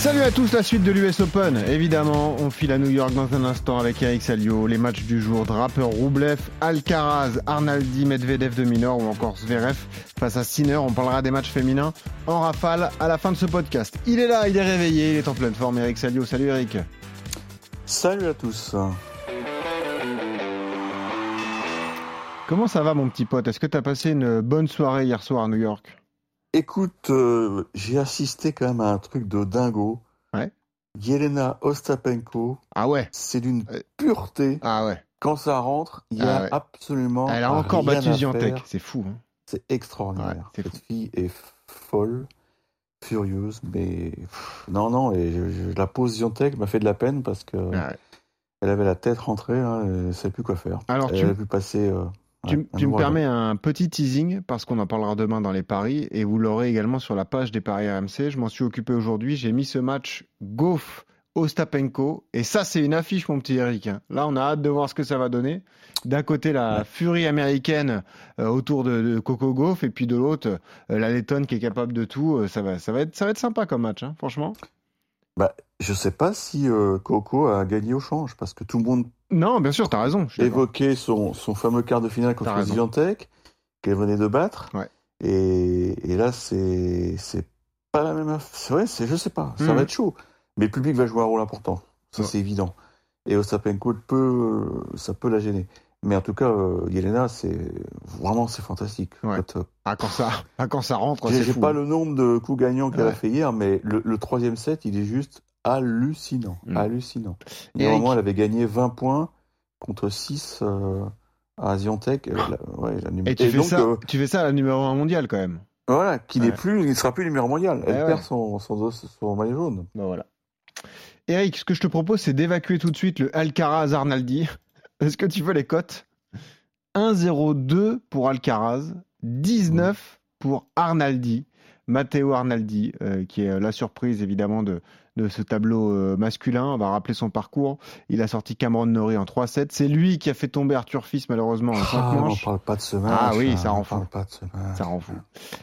Salut à tous, la suite de l'US Open. Évidemment, on file à New York dans un instant avec Eric Salio. Les matchs du jour, Draper, Roublev, Alcaraz, Arnaldi, Medvedev de mineur ou encore Zverev face à Sinner. On parlera des matchs féminins en rafale à la fin de ce podcast. Il est là, il est réveillé, il est en pleine forme. Eric Salio, salut Eric. Salut à tous. Comment ça va mon petit pote? Est-ce que tu as passé une bonne soirée hier soir à New York? Écoute, euh, j'ai assisté quand même à un truc de dingo. Ouais. Yelena Ostapenko. Ah ouais. C'est d'une Euh, pureté. Ah ouais. Quand ça rentre, il y Ah a ouais. absolument. Elle a encore battu Ziantec, c'est fou. hein. C'est extraordinaire. Ouais, Cette fou. fille est folle, furieuse, mais pff, non, non. Et je, je- la pause Ziantec m'a fait de la peine parce que Ah ouais. elle avait la tête rentrée, hein, et elle savait plus quoi faire. Alors, elle tu- a pu passer. euh, Tu, ouais, un tu me permets un petit teasing parce qu'on en parlera demain dans les paris et vous l'aurez également sur la page des paris RMC. Je m'en suis occupé aujourd'hui. J'ai mis ce match Goff Ostapenko et ça c'est une affiche mon petit Eric. hein. Là on a hâte de voir ce que ça va donner. D'un côté la Ouais. furie américaine euh, autour de, de Coco Goff et puis de l'autre euh, la lettonne qui est capable de tout. Euh, ça va, ça va être, ça va être sympa comme match, hein, franchement. Bah, je sais pas si Coco a gagné au change parce que tout le monde Non, bien sûr, t'as raison. évoqué son, son fameux quart de finale contre. Zviantec qu'elle venait de battre. Ouais. Et, et là, c'est pas la même. aff- C'est vrai, c'est je sais pas, ça Mhm. va être chaud. Mais le public va jouer un rôle important, ça Ouais. c'est évident. Et Ostapenko peut, ça peut la gêner. Mais en tout cas, euh, Yelena, c'est vraiment c'est fantastique. Ouais. Quand, euh, Ah, quand ça, ah, quand ça rentre, J'ai c'est j'ai fou. pas le nombre de coups gagnants qu'elle Ouais. a fait hier, mais le, le troisième set, il est juste hallucinant. Mm. Hallucinant. Et Eric. moment, elle avait gagné 20 points contre 6 euh, à la- ouais, Et tu fais donc, ça, euh, tu fais ça à la numéro 1 mondiale quand même. voilà, qui n'est Ouais. plus, il ne sera plus numéro mondial. Elle ouais. perd son, son, dos- son maillot jaune. Ben voilà. Eric, ce que je te propose, c'est d'évacuer tout de suite le Alcaraz Arnaldi. Est-ce que tu veux les cotes? 1-0-2 pour Alcaraz, 19 pour Arnaldi. Matteo Arnaldi, euh, qui est la surprise évidemment de, de ce tableau euh, masculin. On va rappeler son parcours. Il a sorti Cameron Norrie en 3-7. C'est lui qui a fait tomber Arthur Fils malheureusement en 5 Ah, on manches. parle pas de ce match. Ah oui, ça rend fou. Ça rend fou.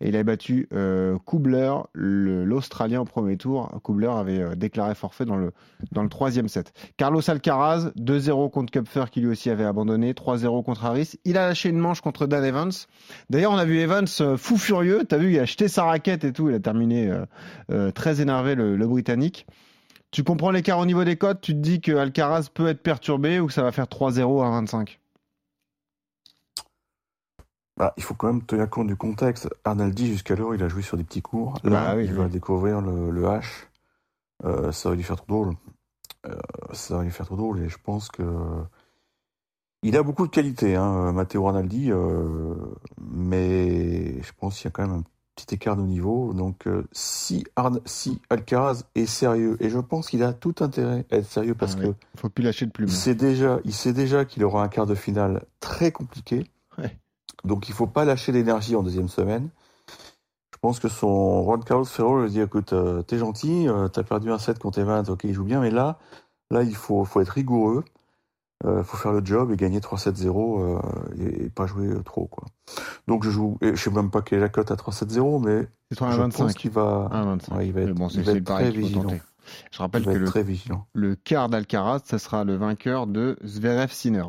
Et il a battu euh, Kubler, le- l'Australien au premier tour. Kubler avait euh, déclaré forfait dans le, dans le troisième set. Carlos Alcaraz, 2-0 contre Kupfer qui lui aussi avait abandonné, 3-0 contre Harris. Il a lâché une manche contre Dan Evans. D'ailleurs, on a vu Evans euh, fou furieux. T'as vu, il a jeté sa raquette et tout. Il a terminé très énervé, le, le Britannique. Tu comprends l'écart au niveau des cotes? Tu te dis que Alcaraz peut être perturbé ou que ça va faire 3-0 à 25 Bah, il faut quand même tenir compte du contexte. Arnaldi, jusqu'alors, il a joué sur des petits cours. Là, Bah oui, il oui. va découvrir le, le H. Euh, ça va lui faire trop drôle. Euh, ça va lui faire trop drôle. Et je pense que. Il a beaucoup de qualités, hein, Matteo Arnaldi. euh, mais je pense qu'il y a quand même un petit écart de niveau. Donc, euh, si, Arn- si Alcaraz est sérieux, et je pense qu'il a tout intérêt à être sérieux parce Ah que Faut plus lâcher de plume. il sait déjà, il sait déjà qu'il aura un quart de finale très compliqué. Ouais. Donc il faut pas lâcher l'énergie en deuxième semaine. Je pense que son Juan Carlos Ferro lui dit écoute, euh, t'es gentil, euh, t'as perdu un set contre Evans, ok, il joue bien, mais là, là il faut, faut être rigoureux, euh, faut faire le job et gagner 3-7-0 euh, et, et pas jouer euh, trop quoi. Donc je joue, et je sais même pas quelle est la cote à 3-7-0, mais C'est 3 à je pense 25. qu'il va, 1 à 25. ouais, il va être, bon, il va être très vigilant. Je rappelle que le, le quart d'Alcaraz, ce sera le vainqueur de Zverev Sinner.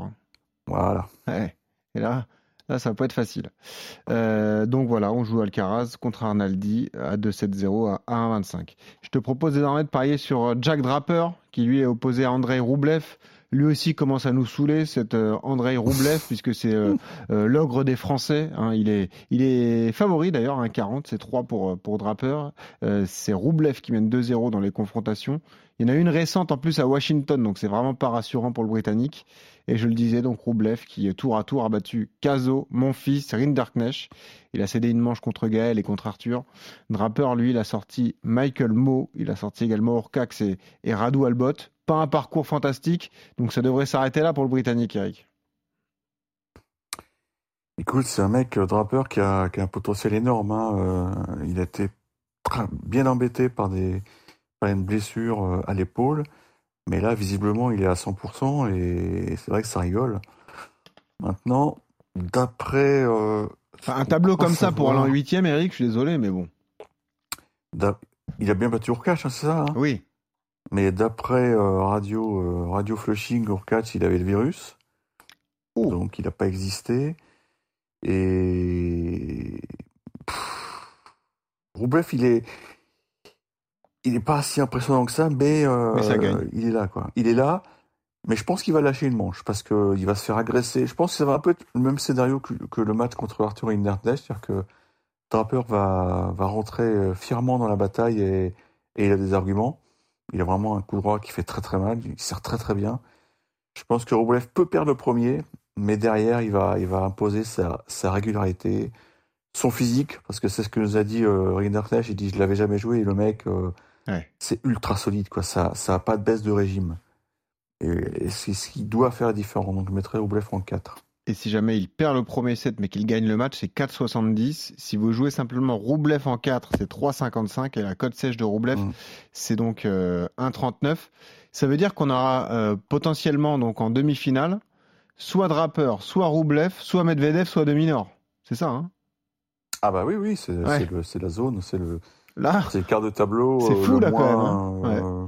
Voilà. Ouais. Et là, là, ça va pas être facile. Euh, donc voilà, on joue Alcaraz contre Arnaldi à 2-7-0 à 1-25. Je te propose désormais de parier sur Jack Draper, qui lui est opposé à Andrei Roublev. Lui aussi commence à nous saouler, cet euh, Andrei Roublev, puisque c'est euh, euh, l'ogre des Français. hein. il, est, il est favori d'ailleurs, 1-40, c'est 3 pour, pour Draper. Euh, c'est Roublev qui mène 2-0 dans les confrontations. Il y en a une récente en plus à Washington, donc c'est vraiment pas rassurant pour le Britannique. Et je le disais, donc Roublev qui tour à tour a battu Caso, Monfils, Rinderknecht. Il a cédé une manche contre Gaël et contre Arthur. Draper, lui, il a sorti Michael Moe, il a sorti également Orcax et, Radu Albot. Pas un parcours fantastique, donc ça devrait s'arrêter là pour le Britannique, Eric. Écoute, c'est un mec, euh, Draper, qui a, un potentiel énorme. hein, euh, il a été bien embêté par, des, par une blessure euh, à l'épaule. Mais là, visiblement, il est à 100% et c'est vrai que ça rigole. Maintenant, d'après. euh, Enfin, un tableau comme ça pour aller en savoir- huitième, Eric, je suis désolé, mais bon. Il a bien battu Urkach, hein, c'est ça hein? Oui. Mais d'après euh, Radio, euh, Radio Flushing, Urkach, il avait le virus. Oh. Donc, il n'a pas existé. Et. Pff, Roublev, il est. Il n'est pas si impressionnant que ça, mais, euh, Mais ça gagne. il est là, quoi. Il est là, mais je pense qu'il va lâcher une manche parce qu'il va se faire agresser. Je pense que ça va un peu être le même scénario que, que le match contre Arthur Hinderknecht, c'est-à-dire que Draper va, va rentrer euh, fièrement dans la bataille et, et il a des arguments. Il a vraiment un coup droit qui fait très très mal, il sert très très bien. Je pense que Roblev peut perdre le premier, mais derrière, il va, il va imposer sa, sa régularité, son physique, parce que c'est ce que nous a dit euh, Rinderknecht. Il dit Je l'avais jamais joué, et le mec, euh, Ouais. c'est ultra solide, quoi. Ça ça a pas de baisse de régime. Et, et c'est ce qui doit faire la différence. Donc, je mettrais Roblev en 4. Et si jamais il perd le premier set mais qu'il gagne le match, c'est 4,70. Si vous jouez simplement Roublev en 4, c'est 3,55. Et la cote sèche de Roublev, Mm. c'est donc euh, 1,39. Ça veut dire qu'on aura euh, potentiellement donc en demi-finale soit Draper, soit Roublev, soit Medvedev, soit Dominor. C'est ça, hein? Ah, bah oui, oui, Ouais. c'est la zone, c'est le, Là, c'est le quart de tableau. C'est euh, fou, là, quand moins, même, hein. euh,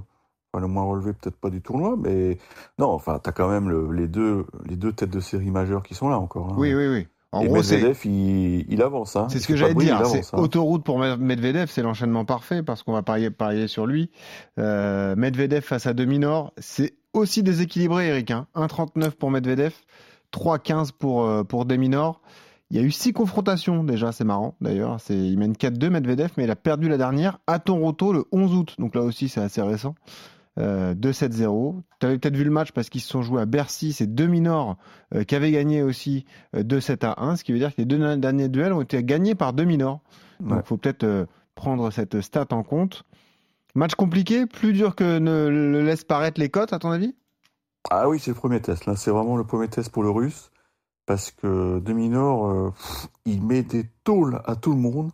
enfin, le moins relevé, peut-être pas du tournoi, mais non, enfin, t'as quand même le- les, deux, les deux têtes de série majeures qui sont là encore. hein. oui, oui, oui. En Et gros, c'est Medvedev, il, il avance. Hein. C'est ce que j'allais dire. C'est hein. autoroute pour Medvedev, c'est l'enchaînement parfait parce qu'on va parier, parier sur lui. Euh, Medvedev face à Dominor, c'est aussi déséquilibré, Eric. Hein. 1,39 pour Medvedev, 3,15 pour, euh, pour Dominor. Il y a eu six confrontations déjà, c'est marrant d'ailleurs. Il mène 4-2 Medvedev, mais il a perdu la dernière à Toronto le 11 août. Donc là aussi, c'est assez récent. Euh, 2-7-0. Tu avais peut-être vu le match parce qu'ils se sont joués à Bercy. C'est Dominor euh, qui avait gagné aussi euh, 2-7 à 1, ce qui veut dire que les deux derniers duels ont été gagnés par Dominor. Donc Ouais. il faut peut-être euh, prendre cette stat en compte. Match compliqué, plus dur que ne le laisse paraître les cotes, à ton avis? Ah oui, c'est le premier test. Là, c'est vraiment le premier test pour le russe. Parce que Dominor, euh, il met des tôles à tout le monde.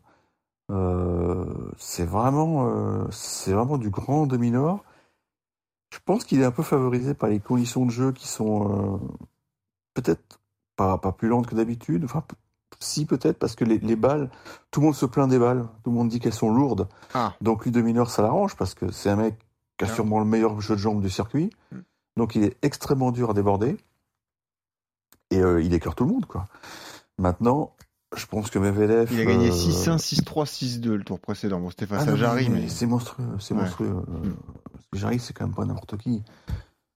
Euh, c'est vraiment, euh, c'est vraiment du grand Dominor. Je pense qu'il est un peu favorisé par les conditions de jeu qui sont euh, peut-être pas, pas plus lentes que d'habitude. Enfin, si peut-être parce que les, les balles, tout le monde se plaint des balles. Tout le monde dit qu'elles sont lourdes. Ah. Donc lui Dominor, ça l'arrange parce que c'est un mec qui a Ah. sûrement le meilleur jeu de jambes du circuit. Mm. Donc il est extrêmement dur à déborder. Et euh, il écœure tout le monde, quoi. Maintenant, je pense que Medvedev... Il a gagné euh, 6-1, 6-3, 6-2 le tour précédent. Bon, c'était ah face non, à Jarry, mais. C'est monstrueux, c'est Ouais. monstrueux. Euh, Mm. Jarry, c'est quand même pas n'importe qui.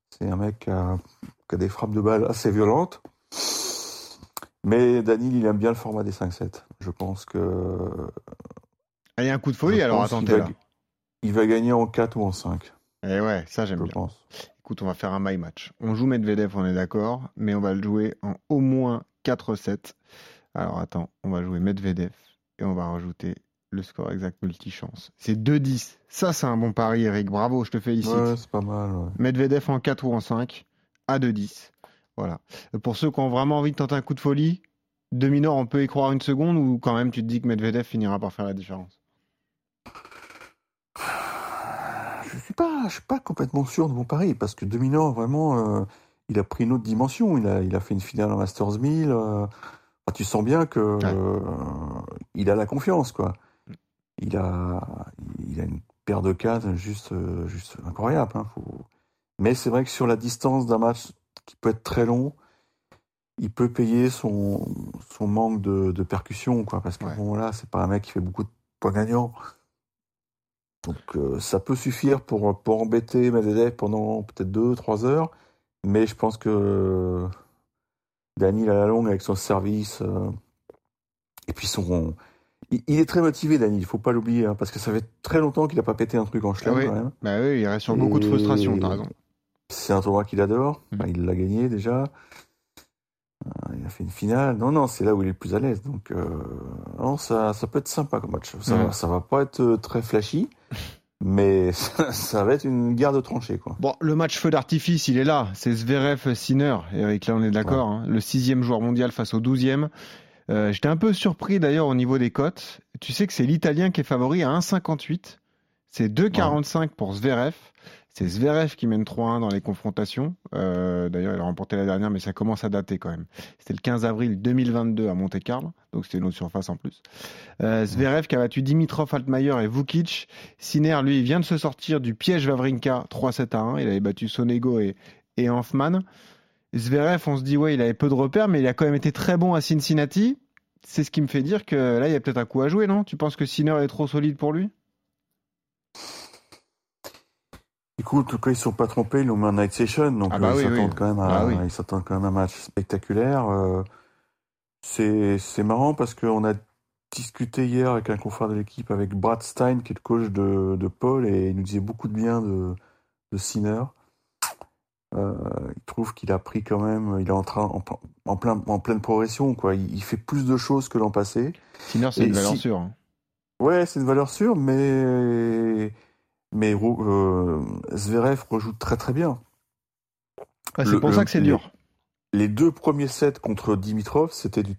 C'est un mec qui a, qui a des frappes de balles assez violentes. Mais Danil, il aime bien le format des 5-7. Je pense que... Ah, il y a un coup de folie alors, attendez. Il va gagner en 4 ou en 5, Eh ouais, ça j'aime bien. pense. Écoute, on va faire un my match. On joue Medvedev, on est d'accord, mais on va le jouer en au moins 4-7. Alors attends, on va jouer Medvedev et on va rajouter le score exact multichance. C'est 2-10. Ça, c'est un bon pari, Eric. Bravo, je te félicite. Ouais, c'est pas mal. ouais. Medvedev en 4 ou en 5 à 2-10. Voilà. Pour ceux qui ont vraiment envie de tenter un coup de folie, Dominor, on peut y croire une seconde ou quand même tu te dis que Medvedev finira par faire la différence Je suis pas, je suis pas complètement sûr de mon pari parce que Dominor vraiment, euh, il a pris une autre dimension. Il a, il a fait une finale en Masters 1000. euh, enfin, tu sens bien que euh, il a la confiance, quoi. Il a, il a une paire de cannes juste, juste incroyable. hein, faut- Mais c'est vrai que sur la distance d'un match qui peut être très long, il peut payer son, son manque de, de percussion, quoi. Parce que Ouais. bon, là, c'est pas un mec qui fait beaucoup de points gagnants. Donc euh, ça peut suffire pour, pour embêter Medvedev pendant peut-être 2-3 heures, mais je pense que Daniel à la longue avec son service, euh, et puis son... Il, il est très motivé Daniel, il faut pas l'oublier, hein, parce que ça fait très longtemps qu'il n'a pas pété un truc en chelem Ah oui. quand même. Bah oui, il reste sur beaucoup de frustration, t'as raison. C'est un tournoi qu'il adore. Enfin, il l'a gagné déjà. Euh, Il a fait une finale. Non, non, c'est là où il est le plus à l'aise. Donc, euh, non, ça, ça peut être sympa comme match. Ça, va, ça va pas être euh, très flashy, mais ça, ça va être une guerre de tranchées, quoi. Bon, le match feu d'artifice, il est là. C'est Zverev-Sinner. Eric, là, on est d'accord. hein. Le sixième joueur mondial face au douzième. Euh, J'étais un peu surpris d'ailleurs au niveau des cotes. tu sais que c'est l'Italien qui est favori à 1,58. C'est 2,45 pour Zverev. C'est Zverev qui mène 3-1 dans les confrontations. Euh, D'ailleurs, il a remporté la dernière, mais ça commence à dater quand même. C'était le 15 avril 2022 à Monte-Carlo, donc c'était une autre surface en plus. Euh, Zverev qui a battu Dimitrov, Altmaier et Vukic. Sinner, lui, vient de se sortir du piège Vavrinka 3-7 à 1. Il avait battu Sonego et, et Hanfman. Zverev, on se dit, ouais, il avait peu de repères, mais il a quand même été très bon à Cincinnati. C'est ce qui me fait dire que là, il y a peut-être un coup à jouer, non? Tu penses que Sinner est trop solide pour lui? Écoute, quand ils ne sont pas trompés, ils l'ont mis en night session, donc Ah bah euh, oui, ils s'attendent oui. quand même à, Ah oui. ils s'attendent quand même à un match spectaculaire. Euh, c'est marrant parce qu'on a discuté hier avec un confrère de l'équipe, avec Brad Stein, qui est le coach de, de Paul, et il nous disait beaucoup de bien de, de Sinner. Euh, il trouve qu'il a pris quand même, il est en train, en, en plein, en pleine progression, quoi. Il, il fait plus de choses que l'an passé. Sinner, c'est une valeur si- sûre. hein. Ouais, c'est une valeur sûre, mais mais euh, Zverev rejoue très très bien. Ah, c'est pour ça que c'est dur. Les deux premiers sets contre Dimitrov, c'était du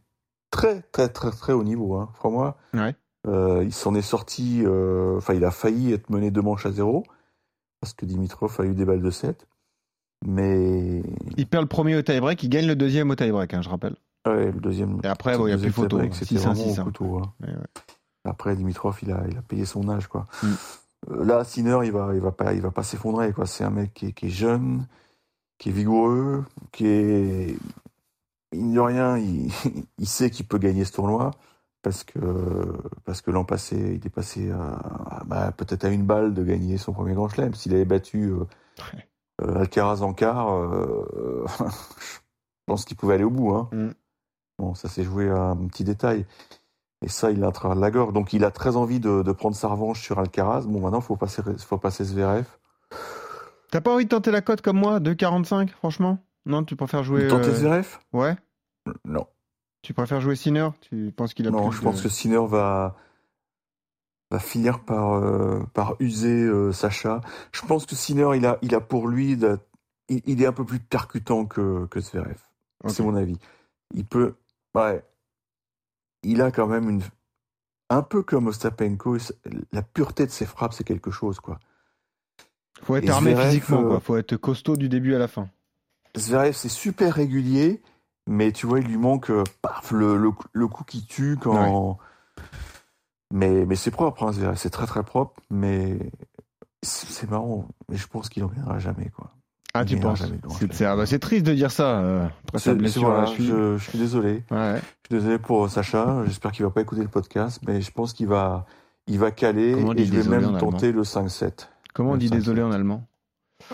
très très très très haut niveau. Hein. Crois-moi, Ouais. Euh, il s'en est sorti. euh, Enfin, il a failli être mené deux manches à zéro parce que Dimitrov a eu des balles de 7. Mais Il perd le premier au tie-break, il gagne le deuxième au tie-break, hein, je rappelle. ouais, le deuxième. Et après, bon, il n'y a plus photo. tie-break, C'était 6-1, vraiment 6-1. au couteau. hein. Ouais, ouais. Après, Dimitrov, il a, il a payé son âge, quoi. Mm. Euh, Là, Sinner, il va, il va pas, il va pas s'effondrer, quoi. C'est un mec qui est, qui est jeune, qui est vigoureux, qui est, mine de rien, il, il sait qu'il peut gagner ce tournoi parce que, parce que l'an passé, il est passé bah, peut-être à une balle de gagner son premier Grand Chelem. S'il avait battu euh, euh, Alcaraz en quart, euh, je pense qu'il pouvait aller au bout, hein. Mm. Bon, ça s'est joué à un petit détail. Et ça, il l'a à travers de la gorge. Donc, il a très envie de, de prendre sa revanche sur Alcaraz. Bon, maintenant, il faut passer, faut passer Zverev. T'as pas envie de tenter la cote comme moi, 2,45, franchement? Non, tu préfères jouer. Tenter euh, Zverev Ouais Non. Tu préfères jouer Sinner? Tu penses qu'il a Non, plus je de- pense que Sinner va, va finir par, euh, par user euh, Sacha. Je pense que Sinner, il a, il a pour lui, de- il, il est un peu plus percutant que, que Zverev. Ok. C'est mon avis. Il peut. Ouais. Il a quand même une. Un peu comme Ostapenko, la pureté de ses frappes, c'est quelque chose, quoi. Faut être Et armé Zverev, physiquement, euh, quoi. Faut être costaud du début à la fin. Zverev, c'est super régulier, mais tu vois, il lui manque euh, paf, le, le, le coup qui tue quand. Mais, mais c'est propre, hein, Zverev, c'est très très propre, mais c'est marrant. Mais je pense qu'il n'en gagnera jamais, quoi. Ah, tu penses C'est ah bah, c'est triste de dire ça. euh, après sa blessure voilà, je, je suis désolé. Ouais. Je suis désolé pour Sacha. J'espère qu'il va pas écouter le podcast, mais je pense qu'il va, il va caler Comment on et dit je vais désolé en même allemand tenter le 5-7. Comment on dit 5-7. désolé en allemand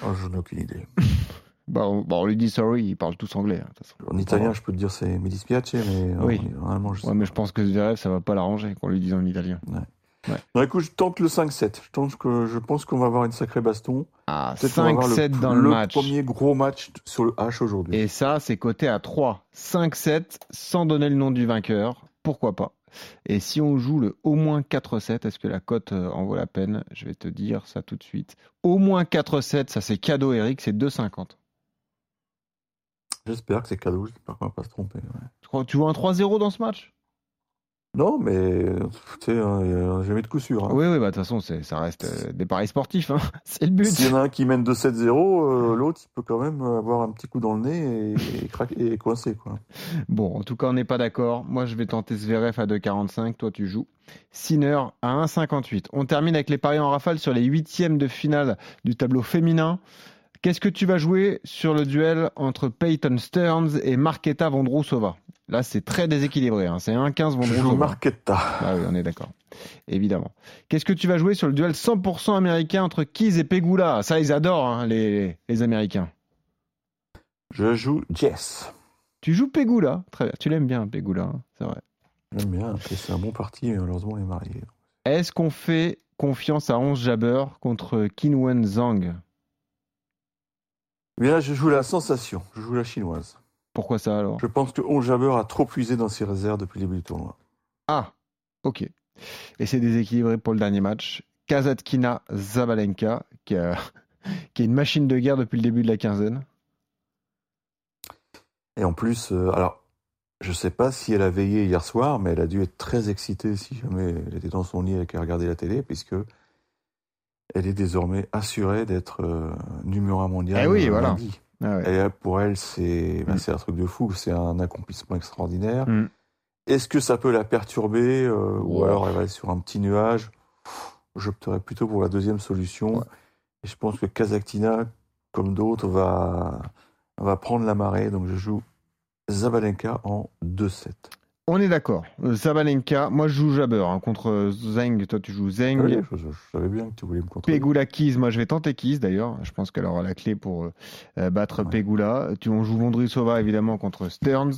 Oh, je n'ai aucune idée. bah on, bah, on lui dit sorry, ils parlent tous anglais. hein, façon. En italien, je peux te dire c'est mi dispiace, mais en- Oui. en, allemand, je sais Ouais, mais je pense que Zverev, ça va pas l'arranger qu'on lui dise en italien. Non, écoute, je tente le 5-7. Je, tente que, je pense qu'on va avoir une sacrée baston. Ah, Peut-être qu'on va avoir 5-7 dans le, match. premier gros match sur le H aujourd'hui. Et ça, c'est coté à 3. 5-7, sans donner le nom du vainqueur. Pourquoi pas? Et si on joue le au moins 4-7, est-ce que la cote euh, en vaut la peine? Je vais te dire ça tout de suite. Au moins 4-7, ça c'est cadeau, Eric, c'est 2,50. J'espère que c'est cadeau, j'espère qu'on va pas se tromper. ouais. Tu crois- Tu vois un 3-0 dans ce match? Non, mais tu sais, hein, a jamais de coup sûr. hein. Oui, oui, bah de toute façon, ça reste euh, des paris sportifs. hein. C'est le but. S'il y en a un qui mène 2-7-0, euh, l'autre, il peut quand même avoir un petit coup dans le nez et, et, craquer, et coincer. Quoi. Bon, en tout cas, on n'est pas d'accord. Moi, je vais tenter Zverev à 2,45. Toi, tu joues. Sinner à 1,58. On termine avec les paris en rafale sur les huitièmes de finale du tableau féminin. Qu'est-ce que tu vas jouer sur le duel entre Peyton Stearns et Marketa Vondrousova? Là, c'est très déséquilibré. hein. C'est 1,15 Je joue Vondrousova. Marquetta. Ah oui, on est d'accord. Évidemment. Qu'est-ce que tu vas jouer sur le duel 100% américain entre Keys et Pegula? Ça, ils adorent, hein, les, les Américains. Je joue Jess. Tu joues Pegula? Très bien. Tu l'aimes bien, Pegula, hein, c'est vrai. J'aime bien, c'est un bon parti, mais malheureusement, on est marié. Est-ce qu'on fait confiance à 11 Jabber contre Qinwen Zhang? Mais là, je joue la sensation. Je joue la chinoise. Pourquoi ça alors? Je pense que Onjaber a trop puisé dans ses réserves depuis le début du tournoi. Ah, ok. Et c'est déséquilibré pour le dernier match. Kazatkina Zabalenka, qui, a- qui est une machine de guerre depuis le début de la quinzaine. Et en plus, euh, alors, Je sais pas si elle a veillé hier soir, mais elle a dû être très excitée si jamais elle était dans son lit et qu'elle regardait la télé, puisque elle est désormais assurée d'être euh, numéro un mondial. Eh oui, euh, voilà. Ah ouais. Et euh, pour elle, c'est bah, Mm. c'est un truc de fou, c'est un accomplissement extraordinaire. Mm. Est-ce que ça peut la perturber euh, ou alors elle va être sur un petit nuage? J'opterais plutôt pour la deuxième solution. Ouais. Et je pense que Kazaktina, comme d'autres, va, va prendre la marée. Donc je joue Zabalenka en 2-7. On est d'accord. Euh, Sabalenka, moi je joue Jabber hein, contre Zeng. Toi tu joues Zeng. Oui, je, je- je savais bien que tu voulais me contrôler. Pegula Keys, moi je vais tenter Keys d'ailleurs. Je pense qu'elle aura la clé pour euh, euh, battre Ouais. Pegula. Tu, on joue Vondrissova évidemment contre Stearns.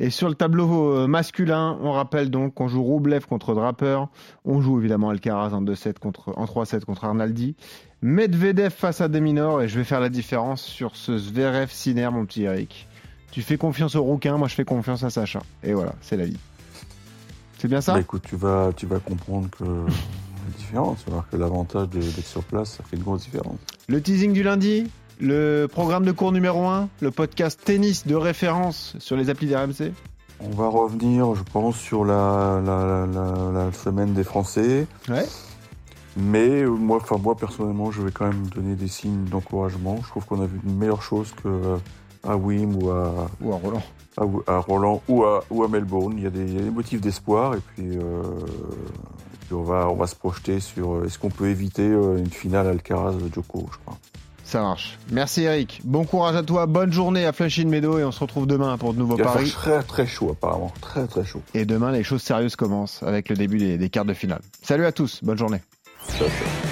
Et sur le tableau euh, masculin, on rappelle donc qu'on joue Roublev contre Draper. On joue évidemment Alcaraz en 2-7 contre, en 3-7 contre Arnaldi. Medvedev face à Deminor et je vais faire la différence sur ce Zverev Sinner, mon petit Eric. Tu fais confiance au rouquin, moi je fais confiance à Sacha. Et voilà, c'est la vie. C'est bien ça? Bah, écoute, tu vas, tu vas comprendre que la différence. Voir que l'avantage d'être sur place, ça fait une grosse différence. Le teasing du lundi, le programme de cours numéro 1, le podcast tennis de référence sur les applis d'RMC. On va revenir, je pense, sur la, la, la, la semaine des Français. Ouais. Mais euh, moi, enfin moi personnellement, je vais quand même donner des signes d'encouragement. Je trouve qu'on a vu une meilleure chose que euh, à Wim ou à, Ou à Roland. à, à Roland ou à, ou à Melbourne. Il y a des, il y a des motifs d'espoir et puis, euh, et puis on va on va se projeter sur euh, est-ce qu'on peut éviter euh, une finale Alcaraz Djoko, je crois. Ça marche. Merci Eric. Bon courage à toi. Bonne journée à Flushing Meadow et on se retrouve demain pour de nouveaux Il paris. très très chaud apparemment, très très chaud. Et demain, les choses sérieuses commencent avec le début des, des quarts de finale. Salut à tous. Bonne journée. Ciao, ciao.